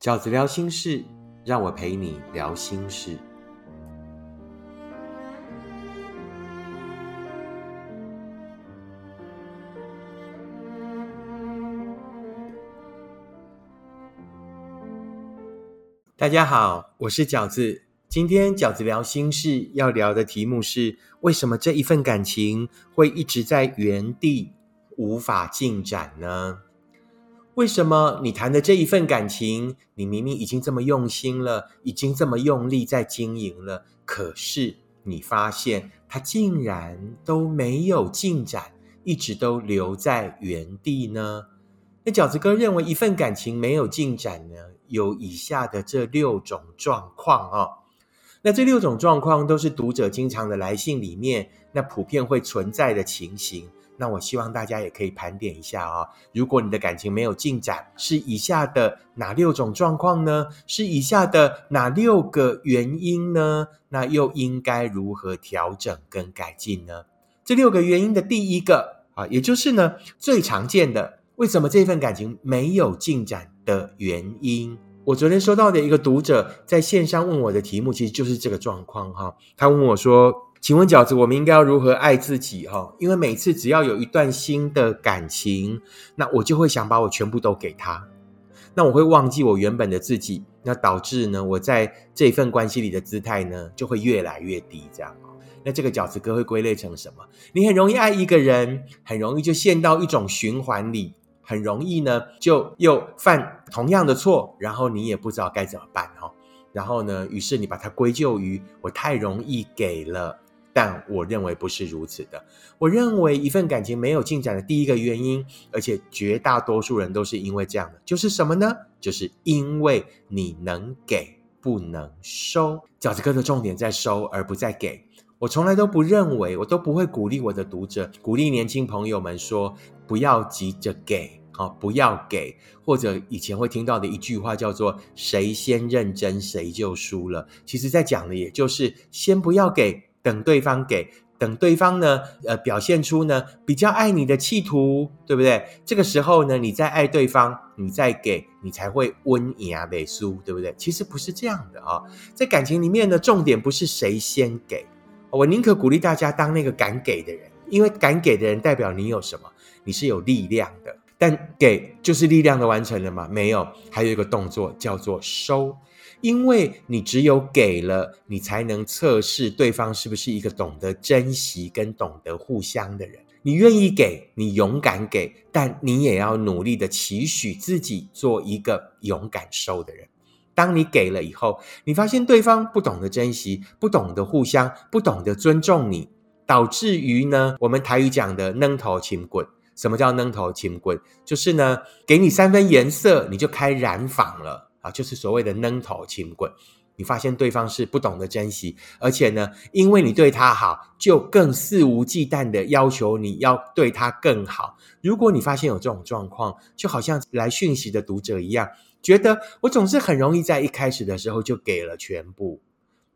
饺子聊心事，让我陪你聊心事。大家好，我是饺子。今天饺子聊心事要聊的题目是：为什么这一份感情会一直在原地无法进展呢？为什么你谈的这一份感情，你明明已经这么用心了，已经这么用力在经营了，可是你发现它竟然都没有进展，一直都留在原地呢？那饺子哥认为，一份感情没有进展呢？有以下的这六种状况哦，那这六种状况都是读者经常的来信里面，那普遍会存在的情形。那我希望大家也可以盘点一下啊，如果你的感情没有进展，是以下的哪六种状况呢？是以下的哪六个原因呢？那又应该如何调整跟改进呢？这六个原因的第一个啊，也就是呢最常见的，为什么这份感情没有进展？的原因，我昨天收到的一个读者在线上问我的题目，其实就是这个状况哈。他问我说：“请问饺子，我们应该要如何爱自己？哈，因为每次只要有一段新的感情，那我就会想把我全部都给他，那我会忘记我原本的自己，那导致呢，我在这份关系里的姿态呢，就会越来越低。这样那这个饺子哥会归类成什么？你很容易爱一个人，很容易就陷到一种循环里。”很容易呢，就又犯同样的错，然后你也不知道该怎么办哈。然后呢，于是你把它归咎于我太容易给了，但我认为不是如此的。我认为一份感情没有进展的第一个原因，而且绝大多数人都是因为这样的，就是什么呢？就是因为你能给不能收。饺子哥的重点在收，而不在给。我从来都不认为，我都不会鼓励我的读者，鼓励年轻朋友们说，不要急着给。好，不要给，或者以前会听到的一句话叫做“谁先认真，谁就输了”。其实，在讲的也就是先不要给，等对方给，等对方呢，呃，表现出呢比较爱你的企图，对不对？这个时候呢，你再爱对方，你再给，你才会温雅美苏，对不对？其实不是这样的啊，在感情里面呢，重点不是谁先给，我宁可鼓励大家当那个敢给的人，因为敢给的人代表你有什么？你是有力量的。但给就是力量的完成了吗？没有，还有一个动作叫做收，因为你只有给了，你才能测试对方是不是一个懂得珍惜跟懂得互相的人。你愿意给，你勇敢给，但你也要努力的期许自己做一个勇敢收的人。当你给了以后，你发现对方不懂得珍惜，不懂得互相，不懂得尊重你，导致于呢，我们台语讲的扔头轻棍。什么叫扔头轻棍？就是呢，给你三分颜色，你就开染坊了啊！就是所谓的扔头轻滚。你发现对方是不懂得珍惜，而且呢，因为你对他好，就更肆无忌惮的要求你要对他更好。如果你发现有这种状况，就好像来讯息的读者一样，觉得我总是很容易在一开始的时候就给了全部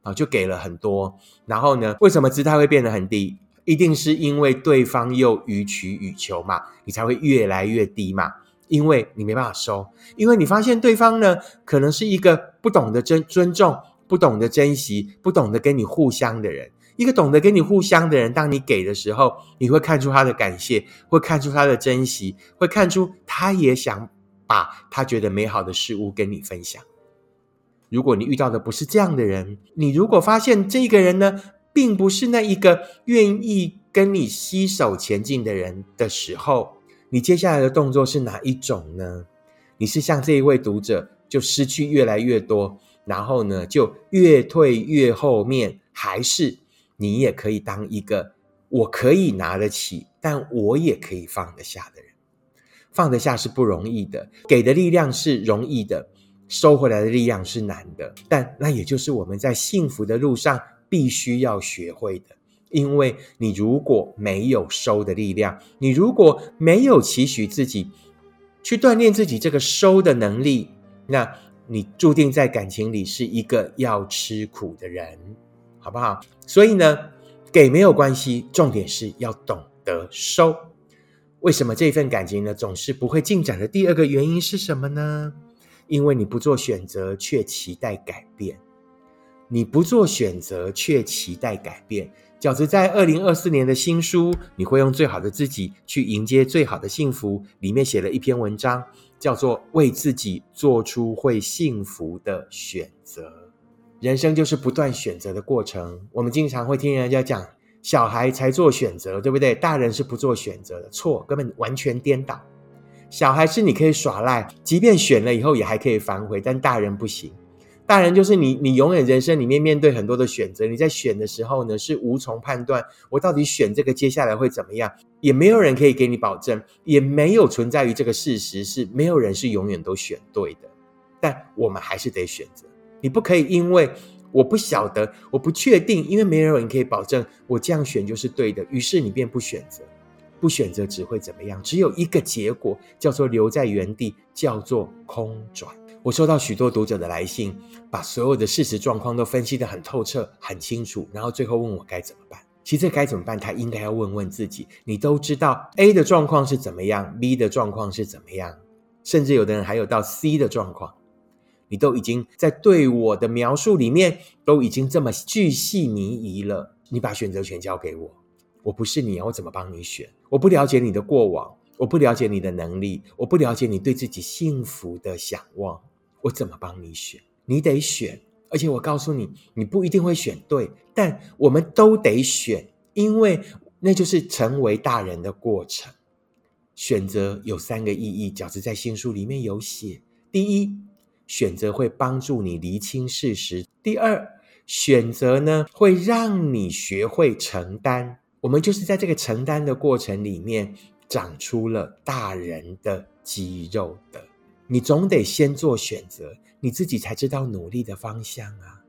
啊，就给了很多，然后呢，为什么姿态会变得很低？一定是因为对方又予取予求嘛，你才会越来越低嘛。因为你没办法收，因为你发现对方呢，可能是一个不懂得尊尊重、不懂得珍惜、不懂得跟你互相的人。一个懂得跟你互相的人，当你给的时候，你会看出他的感谢，会看出他的珍惜，会看出他也想把他觉得美好的事物跟你分享。如果你遇到的不是这样的人，你如果发现这个人呢？并不是那一个愿意跟你携手前进的人的时候，你接下来的动作是哪一种呢？你是像这一位读者，就失去越来越多，然后呢，就越退越后面，还是你也可以当一个我可以拿得起，但我也可以放得下的人？放得下是不容易的，给的力量是容易的，收回来的力量是难的。但那也就是我们在幸福的路上。必须要学会的，因为你如果没有收的力量，你如果没有期许自己去锻炼自己这个收的能力，那你注定在感情里是一个要吃苦的人，好不好？所以呢，给没有关系，重点是要懂得收。为什么这份感情呢总是不会进展的？第二个原因是什么呢？因为你不做选择，却期待改变。你不做选择，却期待改变。饺子在二零二四年的新书《你会用最好的自己去迎接最好的幸福》里面写了一篇文章，叫做《为自己做出会幸福的选择》。人生就是不断选择的过程。我们经常会听人家讲，小孩才做选择，对不对？大人是不做选择的，错，根本完全颠倒。小孩是你可以耍赖，即便选了以后也还可以反悔，但大人不行。大人就是你，你永远人生里面面对很多的选择，你在选的时候呢是无从判断，我到底选这个接下来会怎么样，也没有人可以给你保证，也没有存在于这个事实是没有人是永远都选对的，但我们还是得选择。你不可以因为我不晓得，我不确定，因为没有人可以保证我这样选就是对的，于是你便不选择，不选择只会怎么样？只有一个结果，叫做留在原地，叫做空转。我收到许多读者的来信，把所有的事实状况都分析得很透彻、很清楚，然后最后问我该怎么办。其实该怎么办，他应该要问问自己。你都知道 A 的状况是怎么样，B 的状况是怎么样，甚至有的人还有到 C 的状况，你都已经在对我的描述里面都已经这么巨细靡遗了。你把选择权交给我，我不是你，我怎么帮你选？我不了解你的过往，我不了解你的能力，我不了解你对自己幸福的想望。我怎么帮你选？你得选，而且我告诉你，你不一定会选对，但我们都得选，因为那就是成为大人的过程。选择有三个意义，饺子在新书里面有写：第一，选择会帮助你厘清事实；第二，选择呢会让你学会承担。我们就是在这个承担的过程里面，长出了大人的肌肉的。你总得先做选择，你自己才知道努力的方向啊！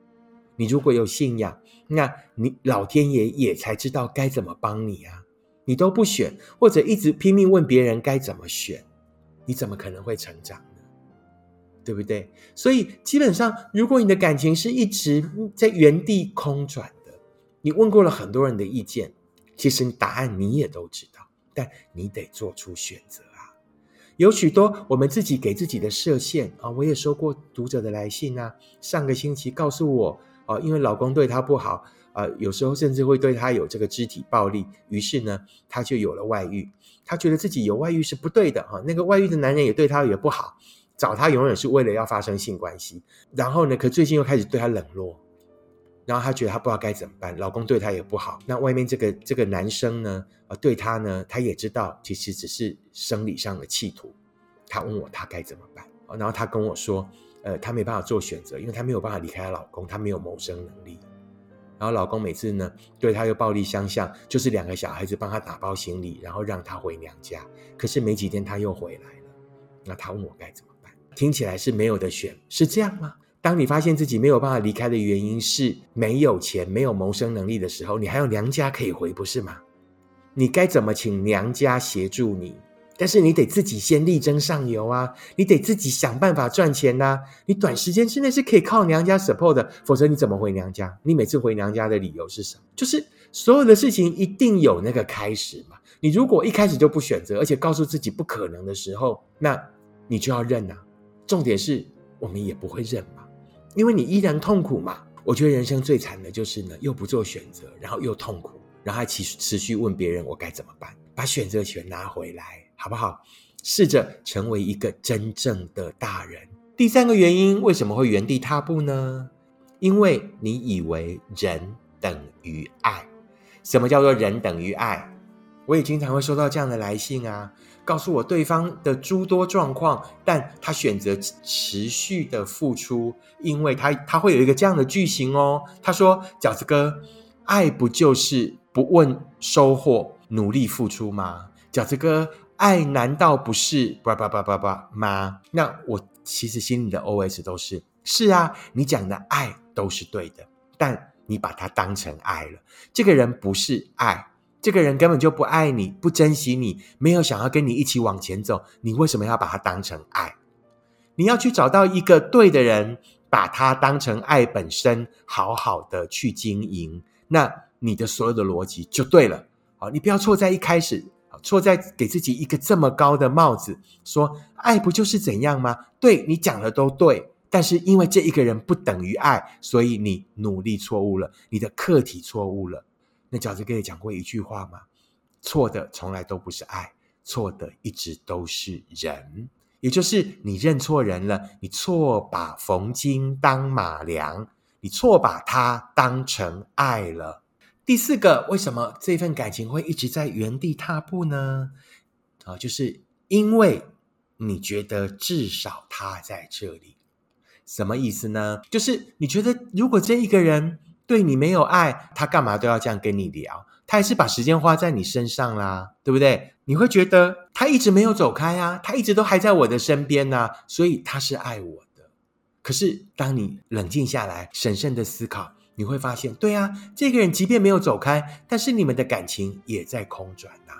你如果有信仰，那你老天爷也才知道该怎么帮你啊！你都不选，或者一直拼命问别人该怎么选，你怎么可能会成长呢？对不对？所以基本上，如果你的感情是一直在原地空转的，你问过了很多人的意见，其实答案你也都知道，但你得做出选择。有许多我们自己给自己的设限啊！我也收过读者的来信啊。上个星期告诉我啊，因为老公对她不好啊，有时候甚至会对她有这个肢体暴力，于是呢，她就有了外遇。她觉得自己有外遇是不对的哈，那个外遇的男人也对她也不好，找她永远是为了要发生性关系。然后呢，可最近又开始对她冷落，然后她觉得她不知道该怎么办，老公对她也不好。那外面这个这个男生呢？呃，对她呢，她也知道其实只是生理上的企图。她问我她该怎么办，然后她跟我说，呃，她没办法做选择，因为她没有办法离开她老公，她没有谋生能力。然后老公每次呢，对她又暴力相向，就是两个小孩子帮她打包行李，然后让她回娘家。可是没几天她又回来了。那他问我该怎么办？听起来是没有的选，是这样吗？当你发现自己没有办法离开的原因是没有钱、没有谋生能力的时候，你还有娘家可以回，不是吗？你该怎么请娘家协助你？但是你得自己先力争上游啊！你得自己想办法赚钱呐！你短时间之内是可以靠娘家 support 的，否则你怎么回娘家？你每次回娘家的理由是什么？就是所有的事情一定有那个开始嘛！你如果一开始就不选择，而且告诉自己不可能的时候，那你就要认呐！重点是我们也不会认，因为你依然痛苦嘛！我觉得人生最惨的就是呢，又不做选择，然后又痛苦。然后还持持续问别人我该怎么办，把选择权拿回来，好不好？试着成为一个真正的大人。第三个原因，为什么会原地踏步呢？因为你以为人等于爱。什么叫做人等于爱？我也经常会收到这样的来信啊，告诉我对方的诸多状况，但他选择持续的付出，因为他他会有一个这样的句型哦，他说：“饺子哥，爱不就是？”不问收获，努力付出吗？饺子哥，爱难道不是叭叭叭叭叭吗？那我其实心里的 OS 都是：是啊，你讲的爱都是对的，但你把它当成爱了。这个人不是爱，这个人根本就不爱你，不珍惜你，没有想要跟你一起往前走。你为什么要把它当成爱？你要去找到一个对的人，把它当成爱本身，好好的去经营。那。你的所有的逻辑就对了，好，你不要错在一开始，错在给自己一个这么高的帽子，说爱不就是怎样吗？对你讲的都对，但是因为这一个人不等于爱，所以你努力错误了，你的课题错误了。那饺子哥也讲过一句话嘛，错的从来都不是爱，错的一直都是人，也就是你认错人了，你错把冯金当马良，你错把他当成爱了。第四个，为什么这份感情会一直在原地踏步呢？啊，就是因为你觉得至少他在这里，什么意思呢？就是你觉得如果这一个人对你没有爱，他干嘛都要这样跟你聊？他还是把时间花在你身上啦，对不对？你会觉得他一直没有走开啊，他一直都还在我的身边呢，所以他是爱我的。可是当你冷静下来，审慎的思考。你会发现，对啊，这个人即便没有走开，但是你们的感情也在空转呐。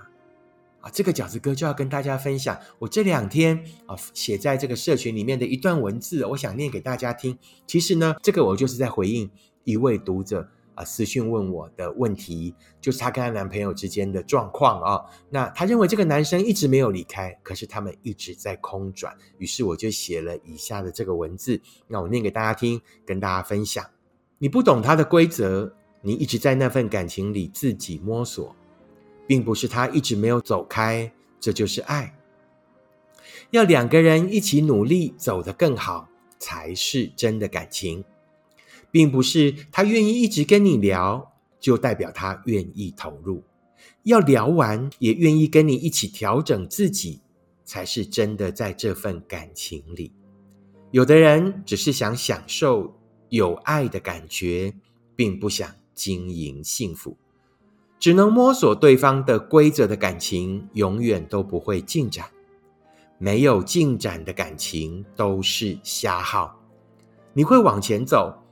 啊，这个饺子哥就要跟大家分享，我这两天啊写在这个社群里面的一段文字，我想念给大家听。其实呢，这个我就是在回应一位读者啊私讯问我的问题，就是她跟她男朋友之间的状况啊。那她认为这个男生一直没有离开，可是他们一直在空转，于是我就写了以下的这个文字，那我念给大家听，跟大家分享。你不懂他的规则，你一直在那份感情里自己摸索，并不是他一直没有走开，这就是爱。要两个人一起努力走得更好，才是真的感情，并不是他愿意一直跟你聊，就代表他愿意投入。要聊完也愿意跟你一起调整自己，才是真的在这份感情里。有的人只是想享受。有爱的感觉，并不想经营幸福，只能摸索对方的规则的感情，永远都不会进展。没有进展的感情都是瞎耗。你会往前走，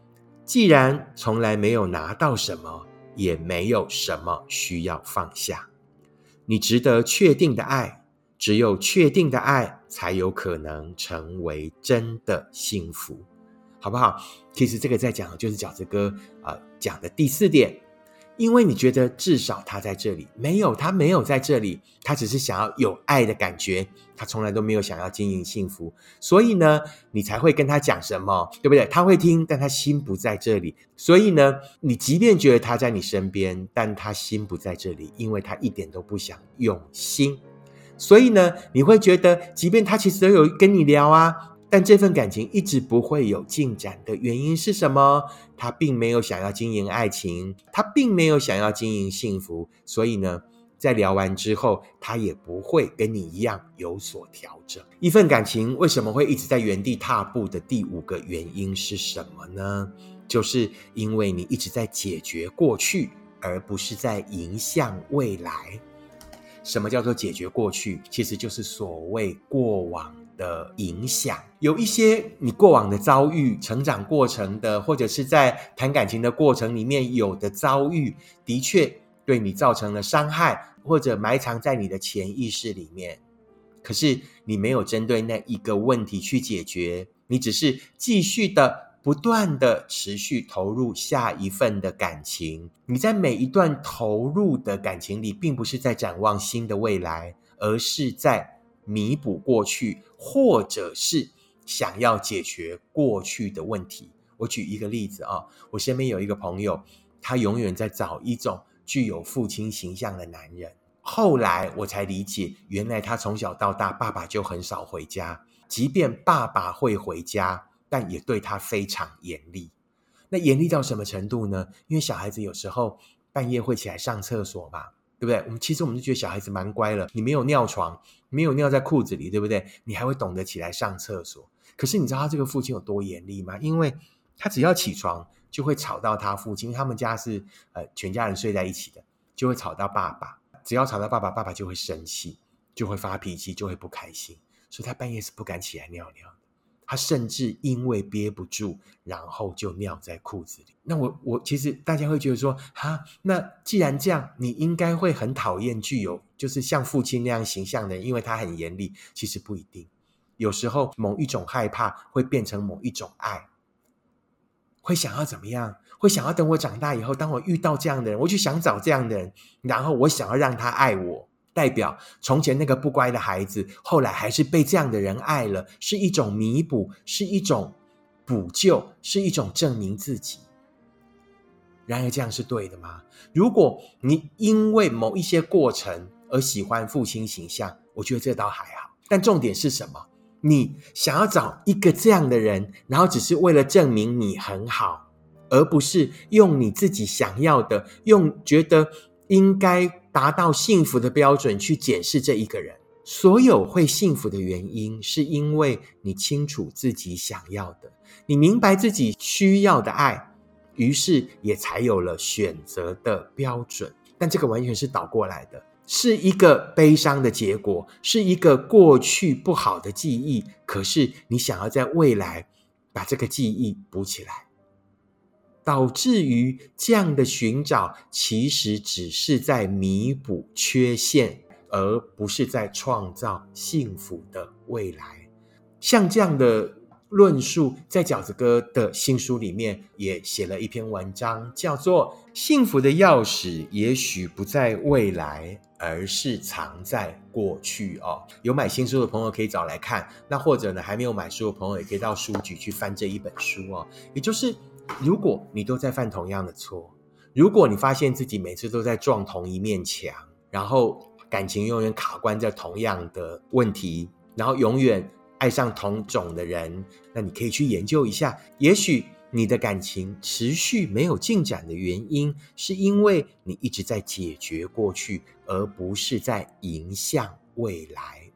既然从来没有拿到什么，也没有什么需要放下。你值得确定的爱，只有确定的爱，才有可能成为真的幸福。好不好？其实这个在讲的就是饺子哥啊讲的第四点，因为你觉得至少他在这里，没有他没有在这里，他只是想要有爱的感觉，他从来都没有想要经营幸福，所以呢，你才会跟他讲什么，对不对？他会听，但他心不在这里，所以呢，你即便觉得他在你身边，但他心不在这里，因为他一点都不想用心，所以呢，你会觉得，即便他其实都有跟你聊啊。但这份感情一直不会有进展的原因是什么？他并没有想要经营爱情，他并没有想要经营幸福，所以呢，在聊完之后，他也不会跟你一样有所调整。一份感情为什么会一直在原地踏步的第五个原因是什么呢？就是因为你一直在解决过去，而不是在迎向未来。什么叫做解决过去？其实就是所谓过往。的影响，有一些你过往的遭遇、成长过程的，或者是在谈感情的过程里面有的遭遇，的确对你造成了伤害，或者埋藏在你的潜意识里面。可是你没有针对那一个问题去解决，你只是继续的、不断的持续投入下一份的感情。你在每一段投入的感情里，并不是在展望新的未来，而是在。弥补过去，或者是想要解决过去的问题。我举一个例子啊，我身边有一个朋友，他永远在找一种具有父亲形象的男人。后来我才理解，原来他从小到大，爸爸就很少回家，即便爸爸会回家，但也对他非常严厉。那严厉到什么程度呢？因为小孩子有时候半夜会起来上厕所嘛。对不对？我们其实我们就觉得小孩子蛮乖了，你没有尿床，没有尿在裤子里，对不对？你还会懂得起来上厕所。可是你知道他这个父亲有多严厉吗？因为他只要起床就会吵到他父亲，他们家是呃全家人睡在一起的，就会吵到爸爸。只要吵到爸爸，爸爸就会生气，就会发脾气，就会不开心，所以他半夜是不敢起来尿尿。他甚至因为憋不住，然后就尿在裤子里。那我我其实大家会觉得说，哈，那既然这样，你应该会很讨厌具有就是像父亲那样形象的人，因为他很严厉。其实不一定，有时候某一种害怕会变成某一种爱，会想要怎么样？会想要等我长大以后，当我遇到这样的人，我就想找这样的人，然后我想要让他爱我。代表从前那个不乖的孩子，后来还是被这样的人爱了，是一种弥补，是一种补救，是一种证明自己。然而，这样是对的吗？如果你因为某一些过程而喜欢父亲形象，我觉得这倒还好。但重点是什么？你想要找一个这样的人，然后只是为了证明你很好，而不是用你自己想要的、用觉得应该达到幸福的标准去检视这一个人。所有会幸福的原因，是因为你清楚自己想要的，你明白自己需要的爱。于是也才有了选择的标准，但这个完全是倒过来的，是一个悲伤的结果，是一个过去不好的记忆。可是你想要在未来把这个记忆补起来，导致于这样的寻找，其实只是在弥补缺陷，而不是在创造幸福的未来。像这样的。论述在饺子哥的新书里面也写了一篇文章，叫做《幸福的钥匙也许不在未来，而是藏在过去》哦。有买新书的朋友可以找来看，那或者呢还没有买书的朋友也可以到书局去翻这一本书哦。也就是，如果你都在犯同样的错，如果你发现自己每次都在撞同一面墙，然后感情永远卡关在同样的问题，然后永远。爱上同种的人，那你可以去研究一下。也许你的感情持续没有进展的原因，是因为你一直在解决过去，而不是在迎向未来。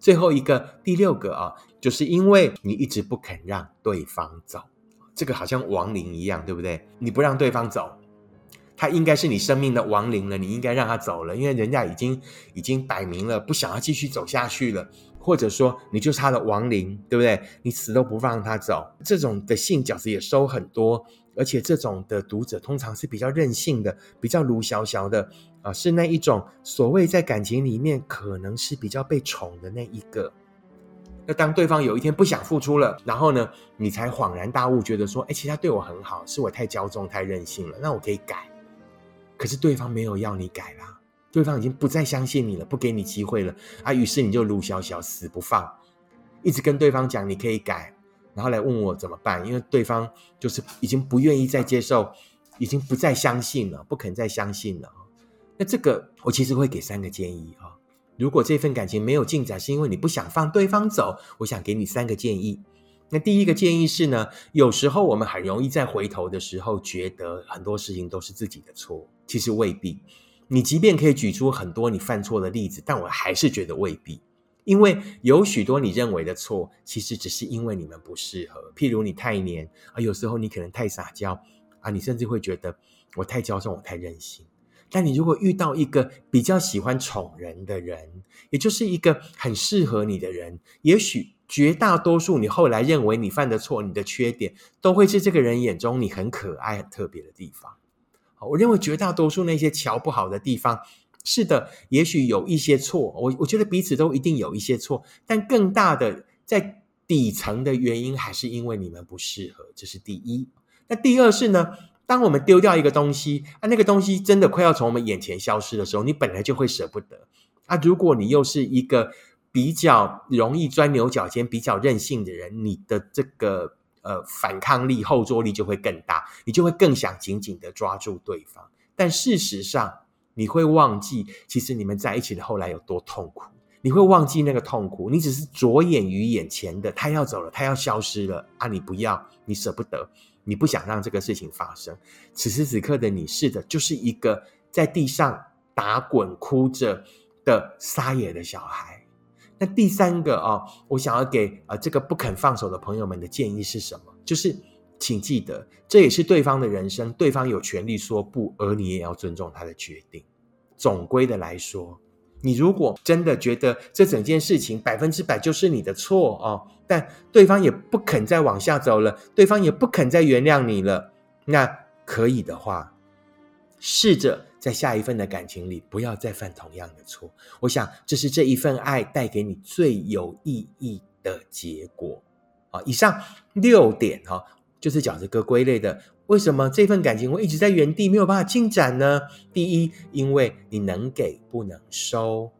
最后一个，第六个啊，就是因为你一直不肯让对方走，这个好像亡灵一样，对不对？你不让对方走，他应该是你生命的亡灵了，你应该让他走了，因为人家已经已经摆明了不想要继续走下去了。或者说你就是他的亡灵，对不对？你死都不放他走，这种的信饺子也收很多，而且这种的读者通常是比较任性的，比较鲁小小的啊，是那一种所谓在感情里面可能是比较被宠的那一个。那当对方有一天不想付出了，然后呢，你才恍然大悟，觉得说，哎，其实他对我很好，是我太骄纵、太任性了，那我可以改。可是对方没有要你改啦。对方已经不再相信你了，不给你机会了啊！于是你就卢小小死不放，一直跟对方讲你可以改，然后来问我怎么办？因为对方就是已经不愿意再接受，已经不再相信了，不肯再相信了。那这个我其实会给三个建议啊。如果这份感情没有进展，是因为你不想放对方走，我想给你三个建议。那第一个建议是呢，有时候我们很容易在回头的时候觉得很多事情都是自己的错，其实未必。你即便可以举出很多你犯错的例子，但我还是觉得未必，因为有许多你认为的错，其实只是因为你们不适合。譬如你太黏啊，有时候你可能太撒娇啊，你甚至会觉得我太骄纵，我太任性。但你如果遇到一个比较喜欢宠人的人，也就是一个很适合你的人，也许绝大多数你后来认为你犯的错、你的缺点，都会是这个人眼中你很可爱、很特别的地方。好我认为绝大多数那些瞧不好的地方，是的，也许有一些错。我我觉得彼此都一定有一些错，但更大的在底层的原因还是因为你们不适合，这是第一。那第二是呢，当我们丢掉一个东西啊，那个东西真的快要从我们眼前消失的时候，你本来就会舍不得啊。如果你又是一个比较容易钻牛角尖、比较任性的人，你的这个。呃，反抗力、后坐力就会更大，你就会更想紧紧的抓住对方。但事实上，你会忘记，其实你们在一起的后来有多痛苦。你会忘记那个痛苦，你只是着眼于眼前的，他要走了，他要消失了啊！你不要，你舍不得，你不想让这个事情发生。此时此刻的你，是的，就是一个在地上打滚、哭着的撒野的小孩。那第三个哦，我想要给啊这个不肯放手的朋友们的建议是什么？就是请记得，这也是对方的人生，对方有权利说不，而你也要尊重他的决定。总归的来说，你如果真的觉得这整件事情百分之百就是你的错哦，但对方也不肯再往下走了，对方也不肯再原谅你了，那可以的话，试着。在下一份的感情里，不要再犯同样的错。我想，这是这一份爱带给你最有意义的结果。啊，以上六点哈，就是饺子哥归类的。为什么这份感情会一直在原地没有办法进展呢？第一，因为你能给不能收。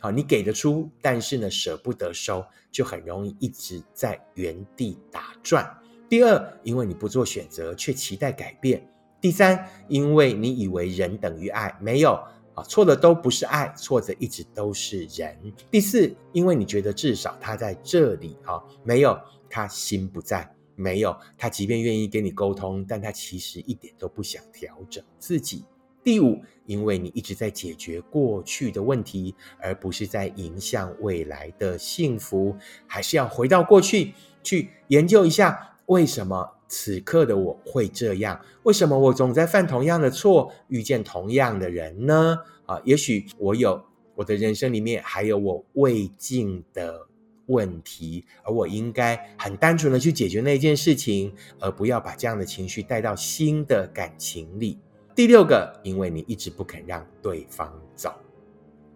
好，你给得出，但是呢，舍不得收，就很容易一直在原地打转。第二，因为你不做选择，却期待改变；第三，因为你以为人等于爱，没有啊，错的都不是爱，错的一直都是人。第四，因为你觉得至少他在这里啊，没有他心不在，没有他即便愿意跟你沟通，但他其实一点都不想调整自己。第五，因为你一直在解决过去的问题，而不是在迎向未来的幸福，还是要回到过去去研究一下，为什么此刻的我会这样？为什么我总在犯同样的错，遇见同样的人呢？啊，也许我有我的人生里面还有我未尽的问题，而我应该很单纯的去解决那件事情，而不要把这样的情绪带到新的感情里。第六个，因为你一直不肯让对方走。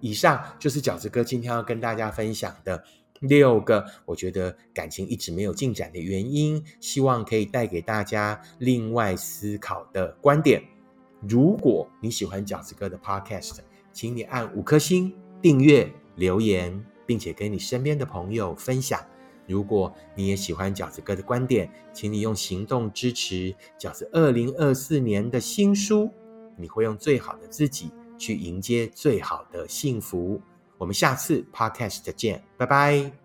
以上就是饺子哥今天要跟大家分享的六个，我觉得感情一直没有进展的原因，希望可以带给大家另外思考的观点。如果你喜欢饺子哥的 Podcast，请你按五颗星订阅、留言，并且跟你身边的朋友分享。如果你也喜欢饺子哥的观点，请你用行动支持饺子二零二四年的新书。你会用最好的自己去迎接最好的幸福。我们下次 Podcast 见，拜拜。